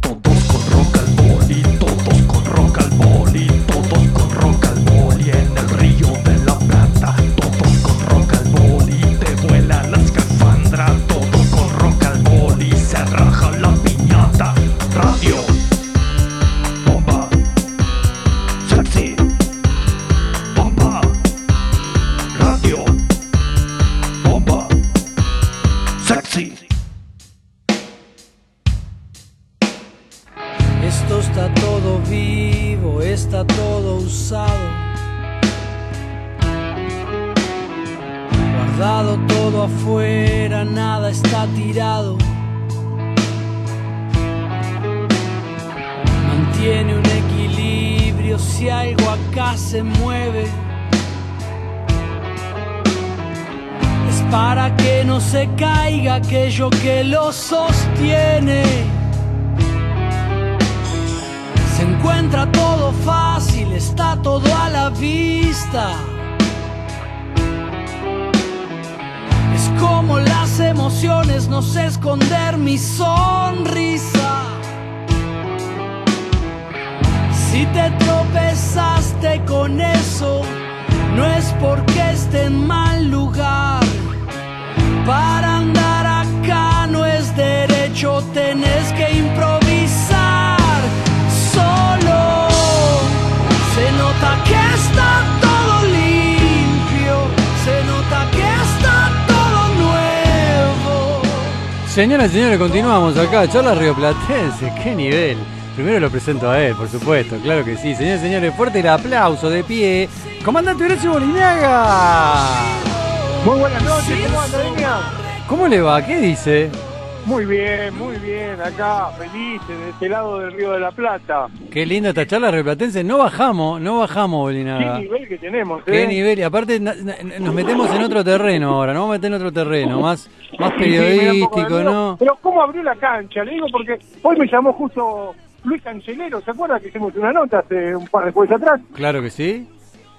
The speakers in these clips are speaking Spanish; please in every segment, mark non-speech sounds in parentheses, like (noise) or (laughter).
Todos con rock al boli, todos con rock al boli, todos con rock al boli se mueve. Es para que no se caiga aquello que lo sostiene. Se encuentra todo fácil, está todo a la vista. Es como las emociones, no sé esconder mi sonrisa. Si te tropezaste con eso, no es porque esté en mal lugar. Para andar acá no es derecho, tenés que improvisar solo. Se nota que está todo limpio, se nota que está todo nuevo. Señoras y señores, continuamos acá. Charla Rioplatense, qué nivel. Primero lo presento a él, por supuesto, claro que sí. Señores y señores, fuerte el aplauso de pie. Comandante Horacio Bolinaga. Muy buenas noches, ¿cómo anda, niña? ¿Cómo le va? ¿Qué dice? Muy bien, muy bien, acá, feliz, de este lado del Río de la Plata. Qué linda esta charla rioplatense. No bajamos, no bajamos, Qué Bolinaga. nivel que tenemos, ¿eh? Qué nivel. Y aparte na- na- nos metemos en otro terreno ahora. Nos vamos a meter en otro terreno, más, más Sí, periodístico. ¿no? Pero ¿cómo abrió la cancha? Le digo porque hoy me llamó justo Luis Cancelero, ¿se acuerda que hicimos una nota hace un par de jueves atrás? Claro que sí.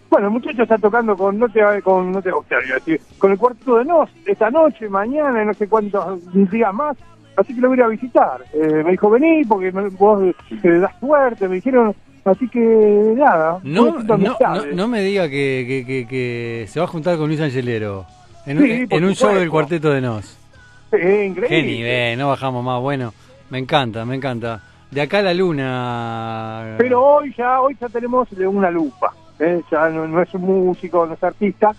Bueno, el muchacho está tocando con, no te, con, no te iba a decir, con el cuarteto de Nos, esta noche, mañana, y no sé cuántos días más. Así que lo voy a visitar. Eh, me dijo, vení, porque me- vos eh, das suerte, me dijeron. Así que nada. No, no, no, me diga que, que, que, que se va a juntar con Luis Angelero en, Sí, un- en por un show del cuarteto de Nos. Increíble. Qué nivel, no bajamos más. Bueno, me encanta, me encanta. De acá a la luna. Pero hoy ya, hoy ya tenemos una lupa. ¿eh? Ya no, no es un músico, no es artista,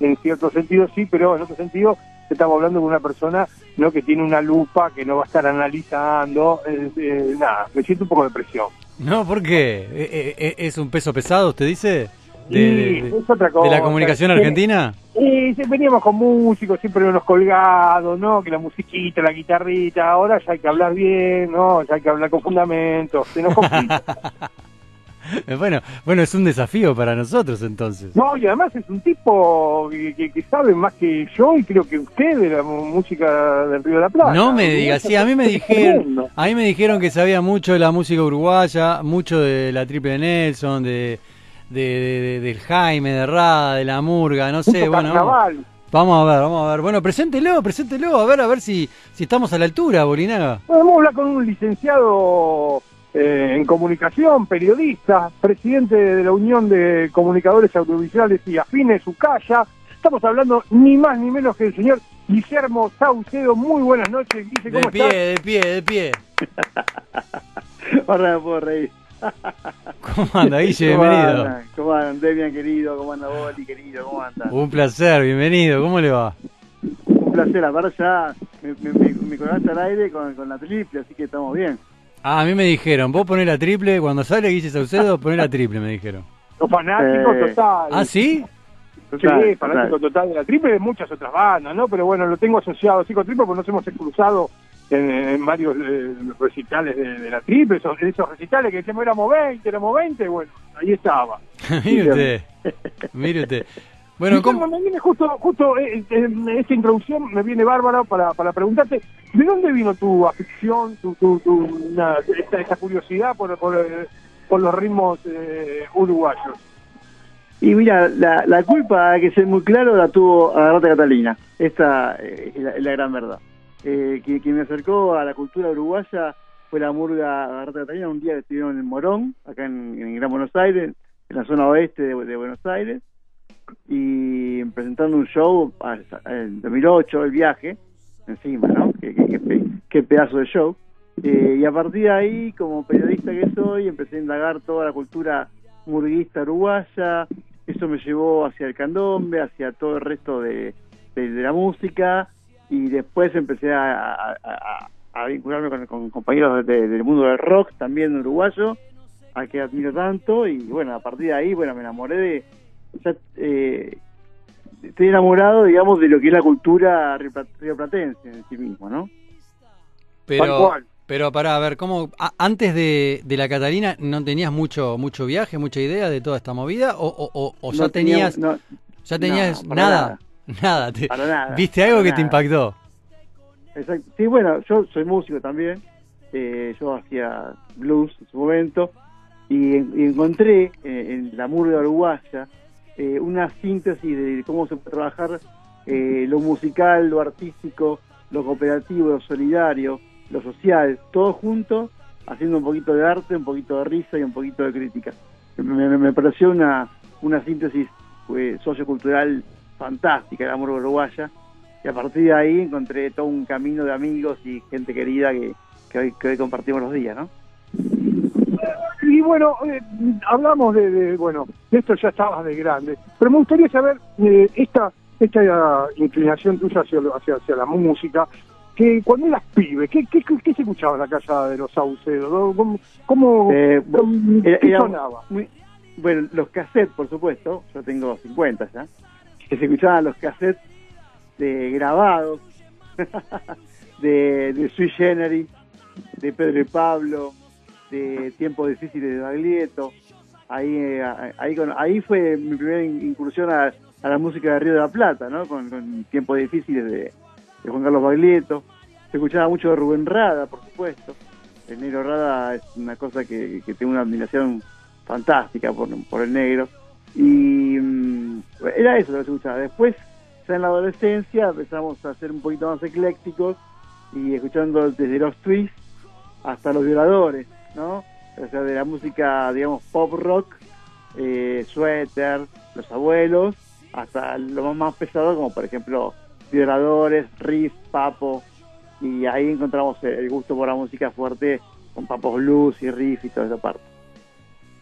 en cierto sentido sí, pero en otro sentido estamos hablando de una persona no que tiene una lupa, que no va a estar analizando, eh, eh, nada, me siento un poco de presión. No, ¿por qué? ¿E- e- e- ¿Es un peso pesado, usted dice? De, es otra de la cosa. comunicación argentina? Y veníamos con músicos, siempre unos colgados, ¿no? Que la musiquita, la guitarrita, ahora ya hay que hablar bien, ¿no? Ya hay que hablar con fundamentos, se nos complica. (laughs) bueno, bueno, es un desafío para nosotros entonces. No, y además es un tipo que, que- que sabe más que yo y creo que usted de la música del Río de la Plata. No me digas, sí, a mí me dijeron, a mí me dijeron que sabía mucho de la música uruguaya, mucho de la triple de Nelson, de, de, de- de- del Jaime, de Rada, de la Murga, no sé, bueno. carnaval. Vamos a ver, vamos a ver. Bueno, preséntelo, preséntelo, a ver, a ver si, si estamos a la altura, Bolinaga. Vamos a hablar con un licenciado eh, en comunicación, periodista, presidente de la Unión de Comunicadores Audiovisuales y Afines, Ucaya. Estamos hablando ni más ni menos que el señor Guillermo Saucedo. Muy buenas noches, Guille, De ¿cómo pie, estás? de pie, de pie. (laughs) Ahora me puedo reír. (laughs) ¿Cómo anda, Guille? ¿Cómo Bienvenido. andan? ¿Cómo andan, Demian, querido? ¿Cómo anda Boli, querido? ¿Cómo andan? Un placer, bienvenido. ¿Cómo le va? Un placer, ahora ya me, me, me, me colgaste al aire con, con la triple, así que estamos bien. Ah, a mí me dijeron, vos ponés la triple, cuando sale Guille Saucedo, ponés la triple, me dijeron. Los fanáticos Eh, total. ¿Ah, sí? Total, sí, fanático total de la triple y de muchas otras bandas, ¿no? Pero bueno, lo tengo asociado así con triple porque nos hemos cruzado en, en varios eh, recitales de, de la triple, esos, esos recitales que decíamos éramos 20, éramos 20, bueno, ahí estaba. (laughs) mire usted, (laughs) mire usted. Bueno, ¿cómo? me viene justo, justo eh, eh, esta introducción me viene bárbara para, para preguntarte, ¿de dónde vino tu afición, tu, tu, tu na- esta, esta curiosidad por, por, eh, por los ritmos eh, uruguayos? Y mira, la, la culpa, hay que ser muy claro, la tuvo Agarrate Catalina. Esta eh, es la, es la gran verdad. Eh, quien, me acercó a la cultura uruguaya fue la murga Garrata Catalina, un día estuvieron en Morón, acá en, Gran Buenos Aires, en la zona oeste de, Buenos Aires, y presentando un show en 2008, el viaje, encima, ¿no? Qué, qué- qué pe- qué pedazo de show. Eh, y a partir de ahí, como periodista que soy, empecé a indagar toda la cultura murguista uruguaya, eso me llevó hacia el candombe, hacia todo el resto de la música, y después empecé a, a- a- a vincularme con, con compañeros de- del mundo del rock, también uruguayo, a que admiro tanto, y bueno, a partir de ahí, bueno, me enamoré de... ya, eh, estoy enamorado, digamos, de lo que es la cultura riopla- rioplatense en sí mismo, ¿no? Pero, pero para ver, ¿cómo a- antes de, de la Catalina no tenías mucho mucho viaje, mucha idea de toda esta movida? ¿O, o, o- o ya tenías, no, ya tenías no, nada? (laughs) Nada. te- para nada. ¿Viste algo que te impactó? Exacto. Sí, bueno, yo soy músico también. eh, yo hacía blues en su momento. Y, en- y encontré eh, en la murga uruguaya eh, una síntesis de cómo se puede trabajar eh, lo musical, lo artístico, lo cooperativo, lo solidario, lo social, todo junto, haciendo un poquito de arte, un poquito de risa y un poquito de crítica. Me, me- pareció una, una síntesis sociocultural fantástica la murga uruguaya y a partir de ahí encontré todo un camino de amigos y gente querida que, que, hoy, que hoy compartimos los días, ¿no? Y bueno, eh, hablamos de, de, bueno, de esto ya estabas de grande, pero me gustaría saber eh, esta esta inclinación tuya hacia, hacia, hacia la música, que cuando eras pibe, ¿qué, qué, qué, se escuchaba en la casa de los Saucedos? ¿Cómo, cómo, Eh, cómo- era- qué sonaba? muy- bueno, los cassettes, por supuesto, yo tengo 50 ya, se escuchaban los cassettes de grabados, (laughs) de, de Sui Generis, de Pedro y Pablo, de Tiempos Difíciles de Baglietto. Ahí, eh, ahí, fue mi primera in- incursión a, la música de Río de la Plata, ¿no? Con, con Tiempos Difíciles de, Juan Carlos Baglietto. Se escuchaba mucho de Rubén Rada, por supuesto. El negro Rada es una cosa que, tengo una admiración fantástica por, por el negro. Y mm, era eso lo que se escuchaba. Después, ya en la adolescencia, empezamos a ser un poquito más eclécticos y escuchando desde los twists hasta los violadores, ¿no? O sea, de la música, digamos, pop rock, eh, suéter, los abuelos, hasta lo más, más pesado, como por ejemplo, violadores, riff, papo, y ahí encontramos el gusto por la música fuerte con papos blues y riff y toda esa parte.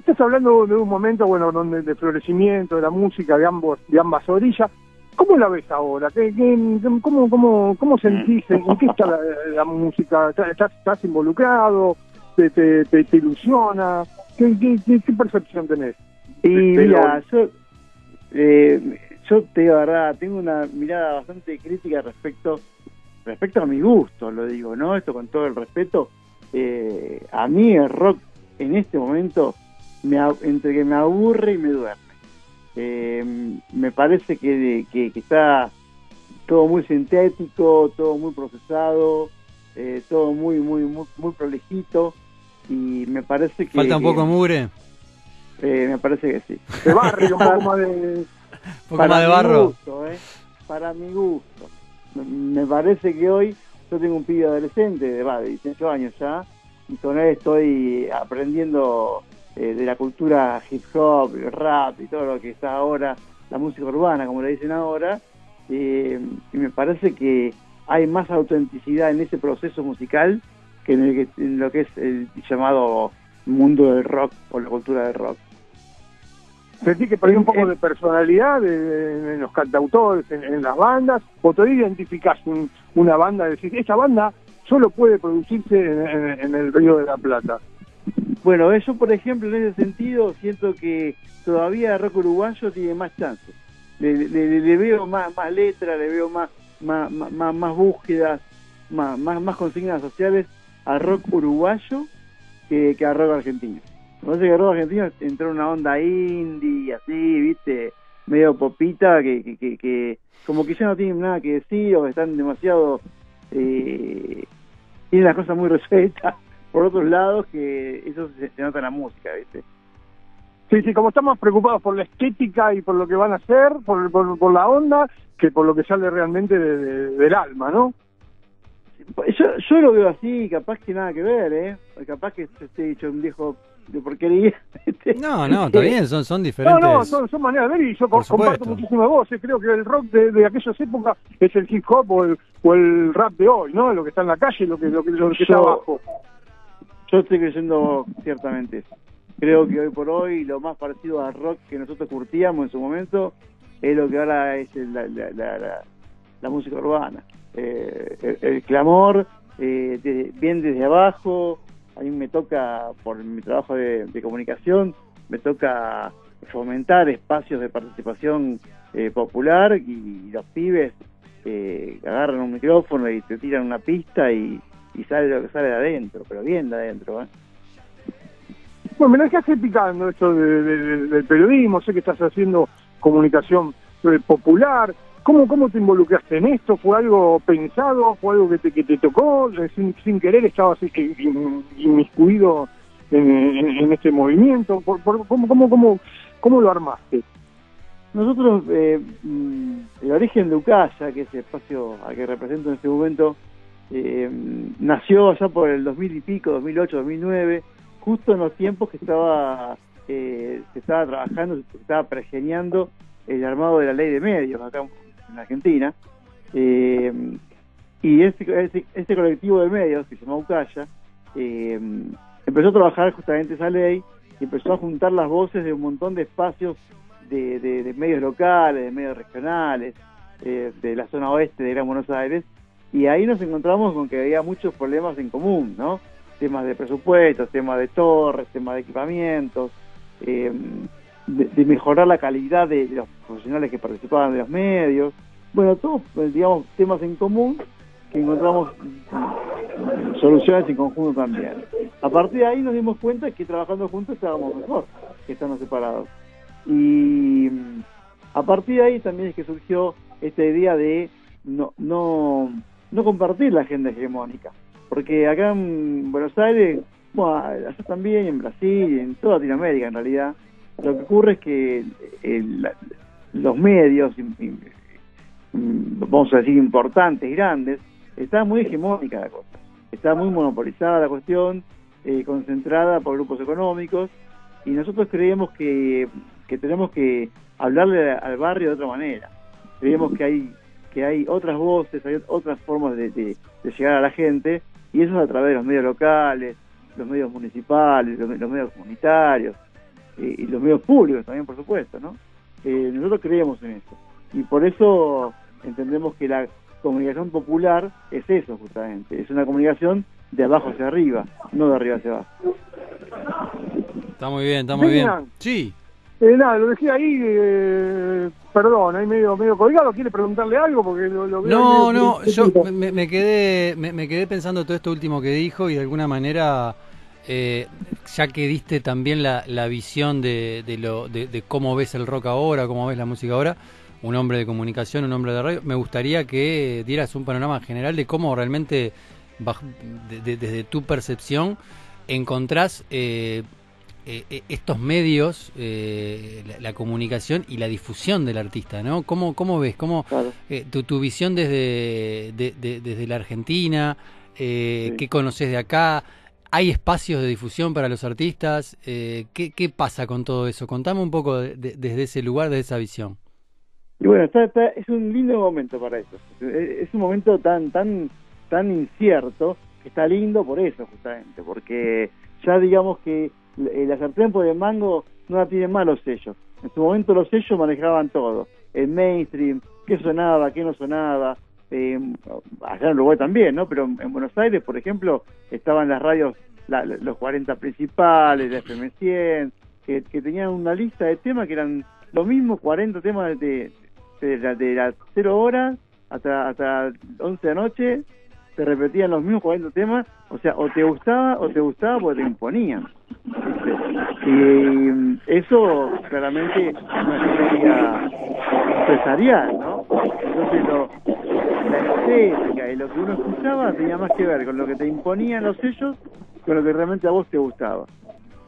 Estás hablando de un momento, bueno, donde de florecimiento de la música de ambos, de ambas orillas. ¿Cómo la ves ahora? ¿Qué, qué- cómo, cómo, ¿Cómo sentís? ¿En qué está la, la música? ¿Estás, estás- involucrado? ¿Te, te, te, te ilusiona? ¿Qué, qué, qué, percepción tenés? Y mira, yo, eh, yo te digo la verdad, tengo una mirada bastante crítica respecto respecto a mi gusto, lo digo, ¿no? Esto con todo el respeto. Eh, a mí el rock en este momento, me, entre que me aburre y me duerme. Eh, me parece que, que, que está todo muy sintético, todo muy procesado, eh, todo muy, muy, muy, muy prolijito. Y me parece que. ¿Falta un poco de mugre? eh, me parece que sí. De barrio, un poco más de... (laughs) ¿Un poco Para más de mi barro? gusto, ¿eh? Para mi gusto. Me- Me parece que hoy yo tengo un pibe adolescente de, va, de 18 años ya, y con él estoy aprendiendo eh, de la cultura hip hop, el rap y todo lo que está ahora, la música urbana, como le dicen ahora, eh, y me parece que hay más autenticidad en ese proceso musical que en, el que- en lo que es el llamado mundo del rock o la cultura del rock. ¿Sentís que perdió un poco de personalidad en los cantautores, en, en las bandas? ¿O todavía identificás un- una banda y decís, esta banda solo puede producirse en, en- en el Río de la Plata? Bueno, yo por ejemplo en ese sentido siento que todavía rock uruguayo tiene más chances. Le, veo más, más letras, le veo más, más, más, más- búsquedas, más, más, más consignas sociales al rock uruguayo que, que al rock argentino. Me parece que rock argentino entró en una onda indie, así, viste, medio popita, que, que, que, que como que ya no tienen nada que decir o están demasiado... Eh, tienen las cosas muy resueltas por otros lados que eso se, se nota en la música, ¿viste? Sí, sí, como estamos preocupados por la estética y por lo que van a hacer, por, por, por la onda, que por lo que sale realmente de- de- del alma, ¿no? yo, yo lo veo así, capaz que nada que ver, ¿eh? Capaz que esté dicho un viejo de porquería. No, no, está (laughs) bien, son, son No, diferentes. no, son, son maneras de ver y yo Por co- comparto vos. eh, Creo que el rock de, de aquellas épocas es el hip hop o el, o el rap de hoy, ¿no? Lo que está en la calle, lo que, lo que, lo que está Yo- abajo. Yo estoy creyendo ciertamente. Creo que hoy por hoy lo más parecido al rock que nosotros curtíamos en su momento es lo que ahora es la, música urbana. Eh, el, clamor, eh, de- bien desde abajo. A mí me toca, por mi trabajo de, de comunicación, me toca fomentar espacios de participación eh, popular y, los pibes eh, agarran un micrófono y te tiran una pista y, y sale lo que sale de adentro, pero bien de adentro. ¿eh? Bueno, me la dejaste picando esto de- de- de- del periodismo, sé que estás haciendo comunicación eh, popular. ¿Cómo, ¿Cómo te involucraste en esto? ¿Fue algo pensado? ¿Fue algo que te, que te tocó? Eh, Sin, sin querer estabas in- inmiscuido en, en- en este movimiento. ¿Por, por- cómo, cómo, cómo, ¿Cómo lo armaste? Nosotros, eh, mm, el origen de Ucaya, que es el espacio al que represento en este momento, eh, nació allá por el 2000 y pico, 2008, 2009, justo en los tiempos que estaba eh, se estaba trabajando, se estaba pergeñando el armado de la ley de medios acá en Argentina. Eh, y este, este, este colectivo de medios, que se llama Ucaya, eh, empezó a trabajar justamente esa ley y empezó a juntar las voces de un montón de espacios de, de- de medios locales, de medios regionales, eh, de la zona oeste de Gran Buenos Aires, y ahí nos encontramos con que había muchos problemas en común, ¿no? Temas de presupuestos, temas de torres, temas de equipamientos, eh, de, mejorar la calidad de los profesionales que participaban de los medios, bueno, todos, pues, digamos, temas en común que encontramos soluciones en conjunto también. A partir de ahí nos dimos cuenta que trabajando juntos estábamos mejor que estando separados. Y mm, a partir de ahí también es que surgió esta idea de no, no, no compartir la agenda hegemónica. Porque acá en Buenos Aires, bueno, allá también, en Brasil, en toda Latinoamérica en realidad, lo que ocurre es que el- la- los medios, vamos a decir, importantes, grandes, está muy hegemónica la cosa. Está muy monopolizada la cuestión, eh, concentrada por grupos económicos, y nosotros creemos que, que tenemos que hablarle al barrio de otra manera. Creemos que hay que hay otras voces, hay otras formas de, de- de llegar a la gente, y eso es a través de los medios locales, los medios municipales, los, los medios comunitarios, eh, y los medios públicos también, por supuesto, ¿no? Eh, nosotros creemos en eso. Y por eso entendemos que la comunicación popular es eso, justamente. Es una comunicación de abajo hacia arriba, no de arriba hacia abajo. Está muy bien, está muy bien. Sí. Eh, nada, lo dejé ahí, eh, perdón, ahí medio, medio colgado. ¿Quiere preguntarle algo? Porque lo, No, no, yo me, me quedé me, me quedé pensando todo esto último que dijo y de alguna manera, eh, ya que diste también la, la visión de, de, lo, de, de cómo ves el rock ahora, cómo ves la música ahora, un hombre de comunicación, un hombre de radio, me gustaría que dieras un panorama general de cómo realmente, desde tu percepción, encontrás eh, eh, estos medios, eh, la, la comunicación y la difusión del artista, ¿no? ¿Cómo, cómo ves? ¿Cómo, Claro. eh, tu, tu visión desde, de- de- desde la Argentina, Sí. qué conoces de acá, ¿hay espacios de difusión para los artistas? ¿qué, ¿Qué pasa con todo eso? Contame un poco de- de- desde ese lugar, desde esa visión. Y bueno, está, está- es un lindo momento para eso. Es, es un momento tan, tan, tan incierto que está lindo por eso, justamente, porque ya digamos que la sartén por el mango no la tienen mal los sellos. En su momento los sellos manejaban todo, el mainstream, qué sonaba, qué no sonaba. Eh, allá en Uruguay también, ¿no? Pero en Buenos Aires, por ejemplo, estaban las radios, la- los 40 principales, la FM100, que, que tenían una lista de temas que eran los mismos 40 temas de, de, de las 0 horas hasta, hasta 11 de la noche, te repetían los mismos 40 temas, o sea, o te gustaba o te gustaba porque te imponían. Y mm, eso claramente es una estrategia empresarial, ¿no? Entonces lo, la estética y lo que uno escuchaba tenía más que ver con lo que te imponían los sellos con lo que realmente a vos te gustaba.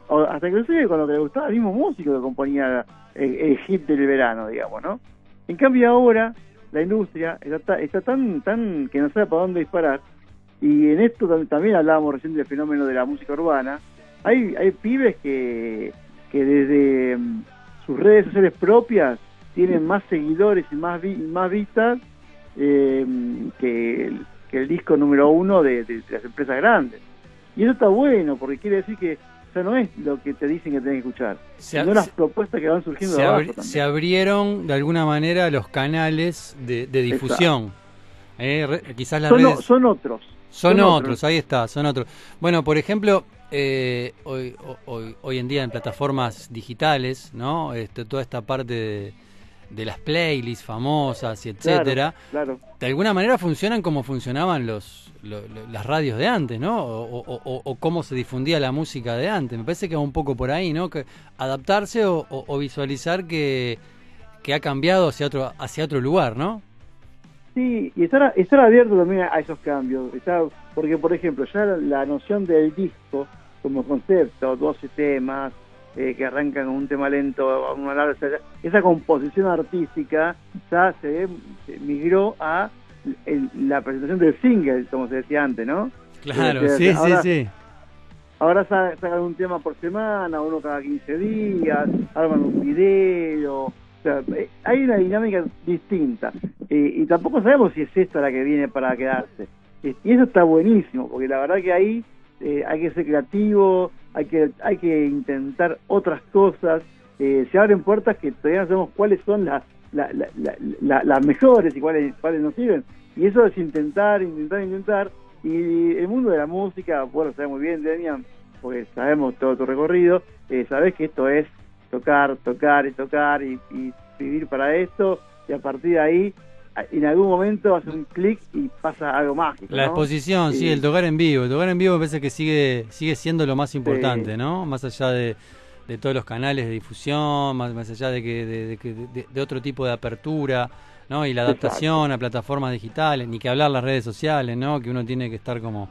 O hasta inclusive con lo que le gustaba al mismo músico que componía el, el hit del verano, digamos, ¿no? En cambio ahora la industria está, está tan tan que no sabe para dónde disparar Y en esto tam- también hablábamos recién del fenómeno de la música urbana. Hay, hay pibes que, que desde mm, sus redes sociales propias tienen más seguidores y más, vi- más vistas eh, que, el, que el disco número uno de las empresas grandes. Y eso está bueno, porque quiere decir que no es lo que te dicen que tenés que escuchar, Se, sino las propuestas que van surgiendo se de abajo abri- también. se abrieron de alguna manera los canales de, de difusión. Eh, re- quizás las son, redes son otros. son, son otros, otros. ahí está, son otros. Bueno, por ejemplo, eh, hoy, ho- hoy, hoy en día en plataformas digitales, ¿no? Este, toda esta parte de, de las playlists famosas y etcétera, Claro. de alguna manera funcionan como funcionaban los, lo- lo- las radios de antes, ¿no? O, o- o- o cómo se difundía la música de antes. Me parece que va un poco por ahí, ¿no? Que adaptarse o, visualizar que, que ha cambiado hacia otro, hacia otro lugar, ¿no? Sí, y estar, estar abierto también a esos cambios. Estar, porque, por ejemplo, ya la, la noción del disco como concepto, 12 temas, eh, que arrancan con un tema lento, una larga, o sea, esa composición artística ya se, se migró a el- la presentación del single, como se decía antes, ¿no? Claro, Sí, sí, sí, ahora- sí. Ahora sa- sacan un tema por semana, uno cada 15 días, arman un video. O sea, eh, hay una dinámica distinta. Eh, y tampoco sabemos si es esta la que viene para quedarse. Eh, y eso está buenísimo, porque la verdad que ahí eh, hay que ser creativo, hay que, hay que intentar otras cosas. Eh, se abren puertas que todavía no sabemos cuáles son las, la- la- la- la- las mejores y cuáles, cuáles nos sirven. Y eso es intentar, intentar, intentar. Y el mundo de la música, bueno, sabe muy bien, Demian, porque sabemos todo tu recorrido, eh, sabes que esto es tocar, tocar y tocar y, vivir para esto, y a partir de ahí, en algún momento hace un clic y pasa algo mágico. La ¿no? exposición, sí, Sí. el tocar en vivo. El tocar en vivo me parece que sigue, sigue siendo lo más importante, ¿no? Más allá de, de todos los canales de difusión, más, más allá de que de, de que- de- otro tipo de apertura, ¿no? Y la adaptación a plataformas digitales, ni que hablar las redes sociales, ¿no? Que uno tiene que estar como,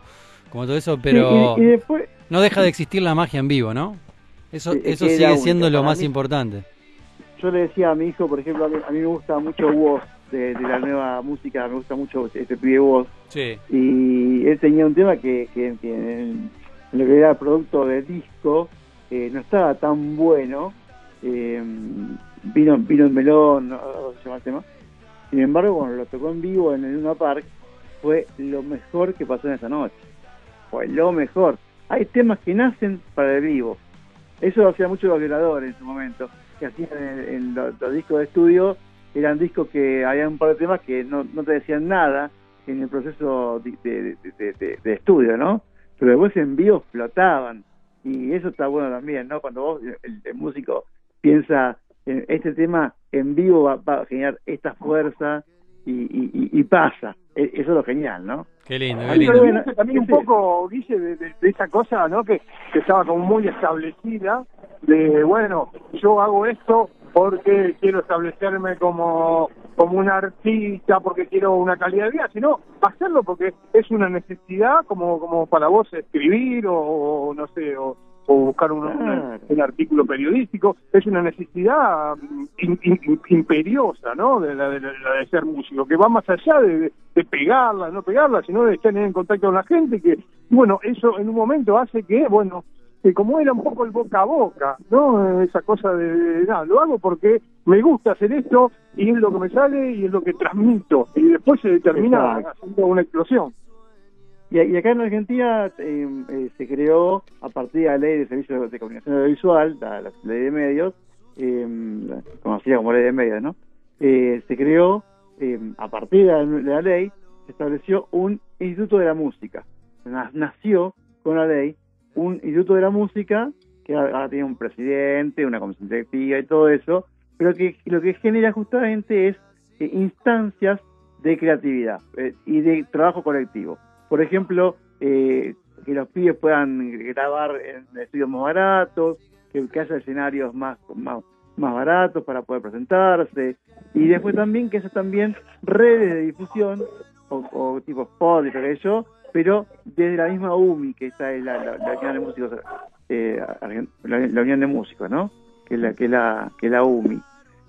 como todo eso, Sí, pero y, y después, no deja de existir la magia en vivo, ¿no? Eso, eso sigue única. siendo lo Para más mí- importante. yo le decía a mi hijo, por ejemplo, a mí, a mí me gusta mucho Woz, de, de la nueva música, me gusta mucho este pibe Sí. y él tenía un tema que, que- que en, en lo que era producto de disco eh, no estaba tan bueno eh, vino vino en melón no se llama el tema. Sin embargo cuando lo tocó en vivo en el Luna Park fue lo mejor que pasó en esa noche. Fue lo mejor. Hay temas que nacen para el vivo. Eso lo hacían muchos los violadores en su momento que hacían en, en los, los discos de estudio eran discos que había un par de temas que no, no te decían nada en el proceso de, de- de- de- de estudio, ¿no? Pero después en vivo explotaban. Y eso está bueno también, ¿no? Cuando vos, el, el músico, piensa en este tema en vivo va, va a generar esta fuerza y, y- y- y pasa. E- Eso es lo genial, ¿no? Qué lindo, qué lindo. también un poco, Guille, de, de- de esa cosa, ¿no? Que, que estaba como muy establecida, de, bueno, yo hago esto porque quiero establecerme como, como un artista, porque quiero una calidad de vida, sino hacerlo porque es una necesidad como, como para vos escribir o, o no sé, o, o buscar un, un- artículo periodístico, es una necesidad mm, in- in- imperiosa, ¿no? De la, de, la de ser músico, que va más allá de, de- de pegarla, no pegarla, sino de estar en contacto con la gente, que, bueno, eso en un momento hace que, bueno, que como era un poco el boca a boca, ¿no? Esa cosa de, nada, lo hago porque me gusta hacer esto y es lo que me sale y es lo que transmito, y después se termina Exacto. haciendo una explosión. Y, y acá en Argentina eh, eh, se creó, a partir de la ley de servicios de comunicación audiovisual, la, la ley de medios, eh, conocida como ley de medios, ¿no? Eh, se creó, eh, a partir de la, ley, se estableció un Instituto de la Música. Na- Nació con la ley un Instituto de la Música que ahora tiene un presidente, una comisión directiva y todo eso, pero que lo que genera justamente es eh, instancias de creatividad eh, y de trabajo colectivo. Por ejemplo, eh, que los pibes puedan grabar en estudios más baratos, que, que haya escenarios más, más, más baratos para poder presentarse, y después también que haya también redes de difusión, o, o tipo Spotify, yo, pero desde la misma UMI, que está la, la, Unión de Músicos, eh, la, la Unión de Músicos, ¿no? Que es la, que la, UMI.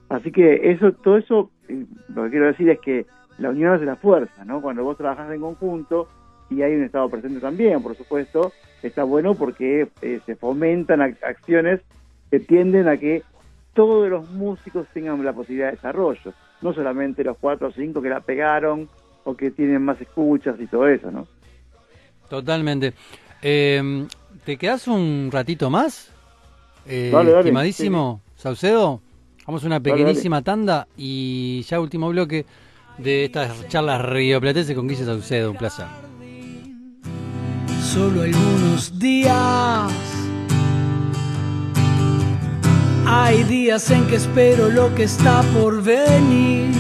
Así que eso, todo eso, eh, lo que quiero decir es que la unión hace la fuerza, ¿no? Cuando vos trabajás en conjunto, y hay un Estado presente también, por supuesto, está bueno porque eh, se fomentan ac- acciones que tienden a que todos los músicos tengan la posibilidad de desarrollo, no solamente los cuatro o cinco que la pegaron o que tienen más escuchas y todo eso, ¿no? Totalmente. Eh, ¿Te quedas un ratito más? Eh, Dale, dale, estimadísimo Saucedo, vamos a una Dale, pequeñísima tanda y ya último bloque de estas charlas rioplatenses con Guille Saucedo, un placer. solo algunos días. Hay días en que espero lo que está por venir.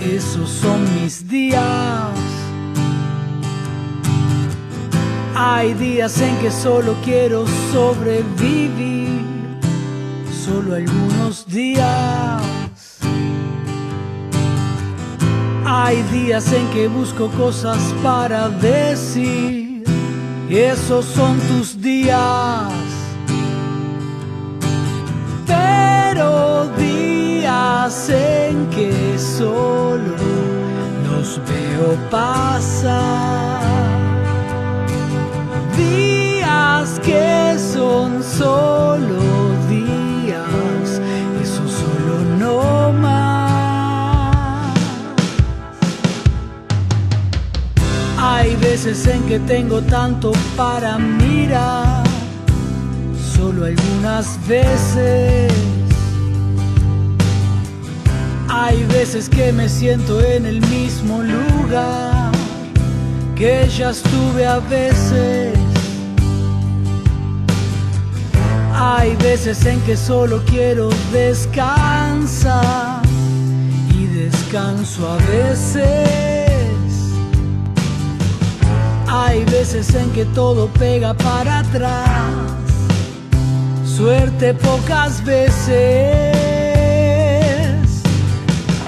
Esos son mis días. Hay días en que solo quiero sobrevivir. Solo algunos días. Hay días en que busco cosas para decir. Esos son tus días. Pero días en que solo los veo pasar. Que son solo días. Eso solo no más. Hay veces en que tengo tanto para mirar, solo algunas veces. Hay veces que me siento en el mismo lugar que ya estuve a veces. Hay veces en que solo quiero descansar y descanso a veces. Hay veces en que todo pega para atrás, suerte pocas veces,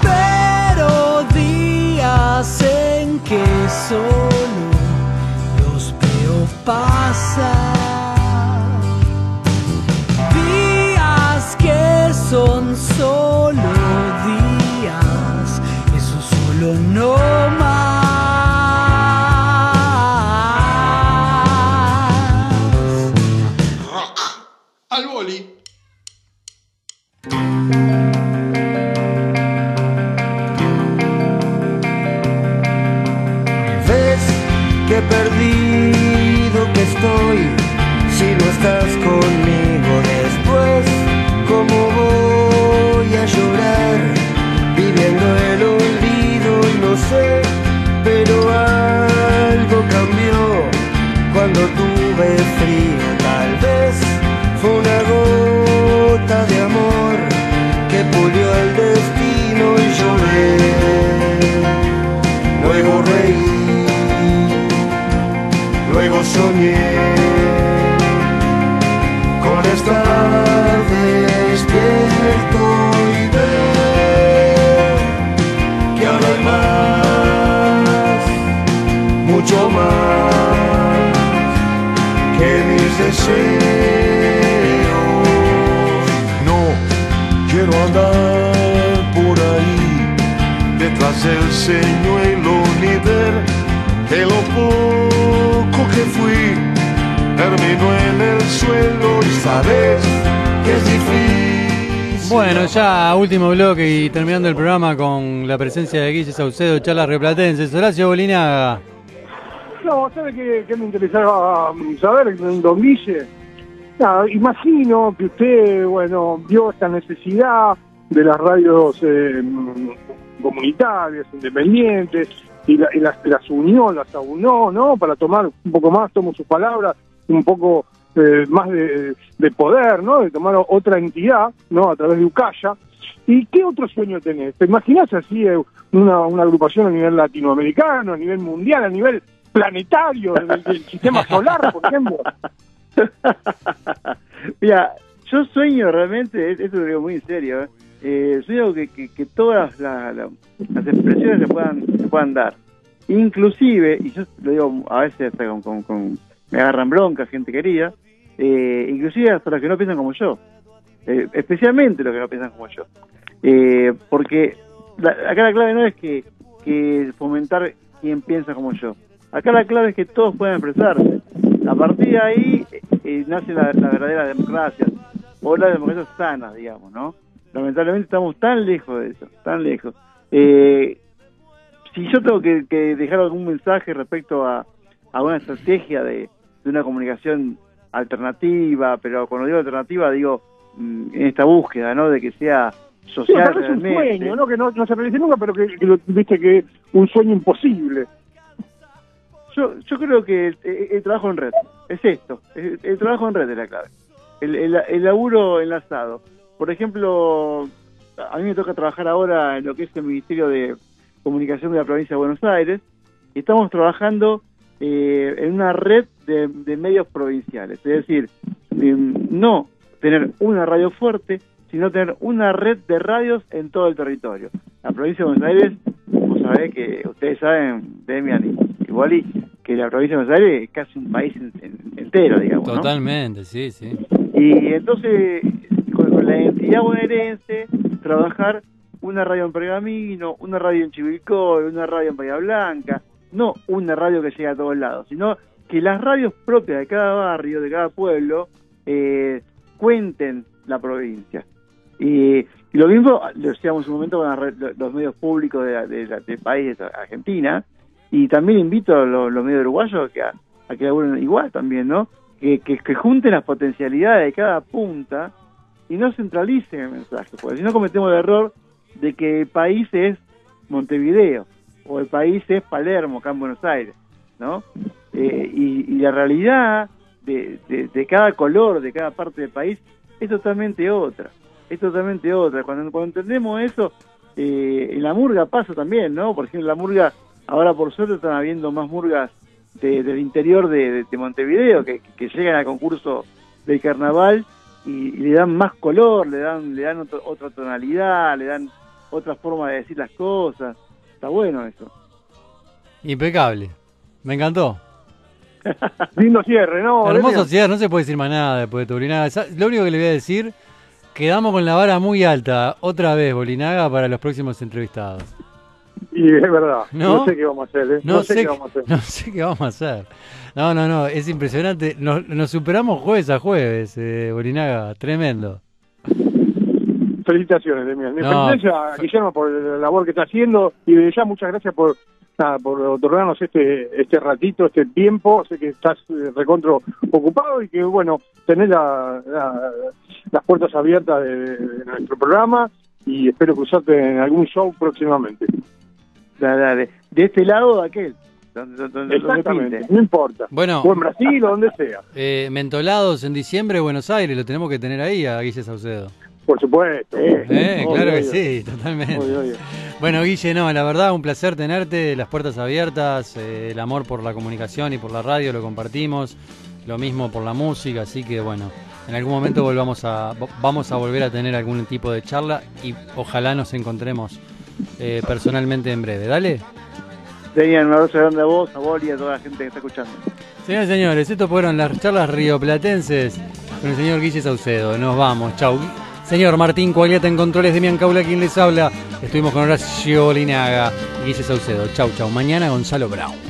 pero días en que solo los veo pasar. Son solo días, eso solo no más. Rock al boli. Ves que perdido que estoy si no estás conmigo ni ver que lo poco que fui terminó en el suelo y sabes que es difícil. Bueno, ya último bloque y terminando el programa con la presencia de Guille Saucedo, charlas rioplatenses. Horacio Bolinaga. No, ¿sabe qué, qué me interesaba mm, saber, don Guille? Nada, imagino que usted, bueno, vio esta necesidad de las radios eh, comunitarias, independientes, y, la- y las, las unió, las aunó, ¿no? Para tomar un poco más, tomo sus palabras, un poco eh, más de, de poder, ¿no? De tomar otra entidad, ¿no? A través de Ucaya. ¿Y qué otro sueño tenés? ¿Te imaginas así eh, una, una agrupación a nivel latinoamericano, a nivel mundial, a nivel planetario, del, del sistema solar, por ejemplo? (laughs) Mira, yo sueño realmente, es- esto lo digo muy en serio, ¿eh? Eh, sueño que, que, que todas la- la- las expresiones se puedan, se puedan dar. Inclusive, y yo lo digo a veces hasta con, con- me agarran bronca, gente querida, eh, inclusive hasta los que no piensan como yo, Eh, especialmente los que no piensan como yo. Eh, porque la- acá la clave no es que, que fomentar quien piensa como yo, Acá la clave es que todos puedan expresarse. A partir de ahí eh, nace la verdadera democracia, o la democracia sana, digamos, ¿no? Lamentablemente estamos tan lejos de eso, tan lejos. Eh, si yo tengo que, que dejar algún mensaje respecto a, a una estrategia de, de una comunicación alternativa, pero cuando digo alternativa digo mm, en esta búsqueda, ¿no? De que sea Sí, social pero es un realmente. sueño, ¿no? Que no, no se realice nunca, pero que, que lo- viste que un sueño imposible. Yo, yo creo que el, el- el trabajo en red es esto, el, el trabajo en red es la clave, el, el, el laburo enlazado. Por ejemplo, a mí me toca trabajar ahora en lo que es el Ministerio de Comunicación de la Provincia de Buenos Aires y estamos trabajando eh, en una red de, de medios provinciales, es decir, eh, no tener una radio fuerte, sino tener una red de radios en todo el territorio. La provincia de Buenos Aires, vos sabés que ustedes saben, Demian y, y Wally, que la provincia de Buenos Aires es casi un país en- en- entero, digamos. ¿no? Totalmente, sí, sí. Y entonces, la identidad bonaerense, trabajar una radio en Pergamino, una radio en Chivilcoy, una radio en Bahía Blanca, no una radio que llegue a todos lados, sino que las radios propias de cada barrio, de cada pueblo, eh, cuenten la provincia. Y, y lo mismo lo decíamos un momento con la los medios públicos de la- de la- del país, de Argentina, y también invito a los, los medios uruguayos que a, a que laburen igual también, ¿no? Que, que, que junten las potencialidades de cada punta y no centralicen el mensaje, porque si no cometemos el error de que el país es Montevideo o el país es Palermo, acá en Buenos Aires, ¿no? Eh, y, la realidad de, de, cada color, de cada parte del país, es totalmente otra, es totalmente otra. Cuando, cuando entendemos eso, eh, en la murga pasa también, ¿no? Por ejemplo, en la murga, ahora por suerte están habiendo más murgas de- del interior de, de- de Montevideo que llegan al concurso del carnaval y, y le dan más color, le dan, le dan otro- otra tonalidad, le dan otra forma de decir las cosas. Está bueno eso. Impecable. Me encantó. (laughs) Lindo cierre, ¿no? Hermoso cierre, no se puede decir más nada después de Turinaga. Sa- Lo único que le voy a decir, quedamos con la vara muy alta otra vez, Bolinaga, para los próximos entrevistados. Y es verdad. ¿No? No, sé qué vamos a hacer, ¿eh? No, sé, qué vamos a hacer. (laughs) no sé qué vamos a hacer. No, no, no, es impresionante. Nos, nos superamos jueves a jueves, eh, Bolinaga, tremendo. Felicitaciones, Demian. No. Felicitaciones a Guillermo por la labor que está haciendo y de ya muchas gracias por nada, por otorgarnos este este ratito, este tiempo. Sé que estás eh, recontro ocupado y que, bueno, tenés la- la- las puertas abiertas de, de nuestro programa y espero cruzarte en algún show próximamente. Dale, dale. De este lado o de aquel. Donde, donde, donde Exactamente, no importa. Bueno. O en Brasil o donde sea. (laughs) Eh, mentolados en diciembre, Buenos Aires, lo tenemos que tener ahí a Guille Saucedo. Por supuesto. Eh, obvio, claro que obvio. sí, totalmente. Obvio, obvio. Bueno, Guille, no, la verdad, un placer tenerte, las puertas abiertas, eh, el amor por la comunicación y por la radio lo compartimos, lo mismo por la música, así que bueno, en algún momento volvamos a, vamos a volver a tener algún tipo de charla y ojalá nos encontremos eh, personalmente en breve. Dale. Demian, un abrazo grande a vos, a vos y a toda la gente que está escuchando. Señores y señores, esto fueron las charlas rioplatenses con el señor Guille Saucedo. Nos vamos, chau. Señor Martín Coagliata en controles de Miancaula, quien les habla. Estuvimos con Horacio Linaga y Guille Saucedo. Chau, chau. Mañana Gonzalo Brown.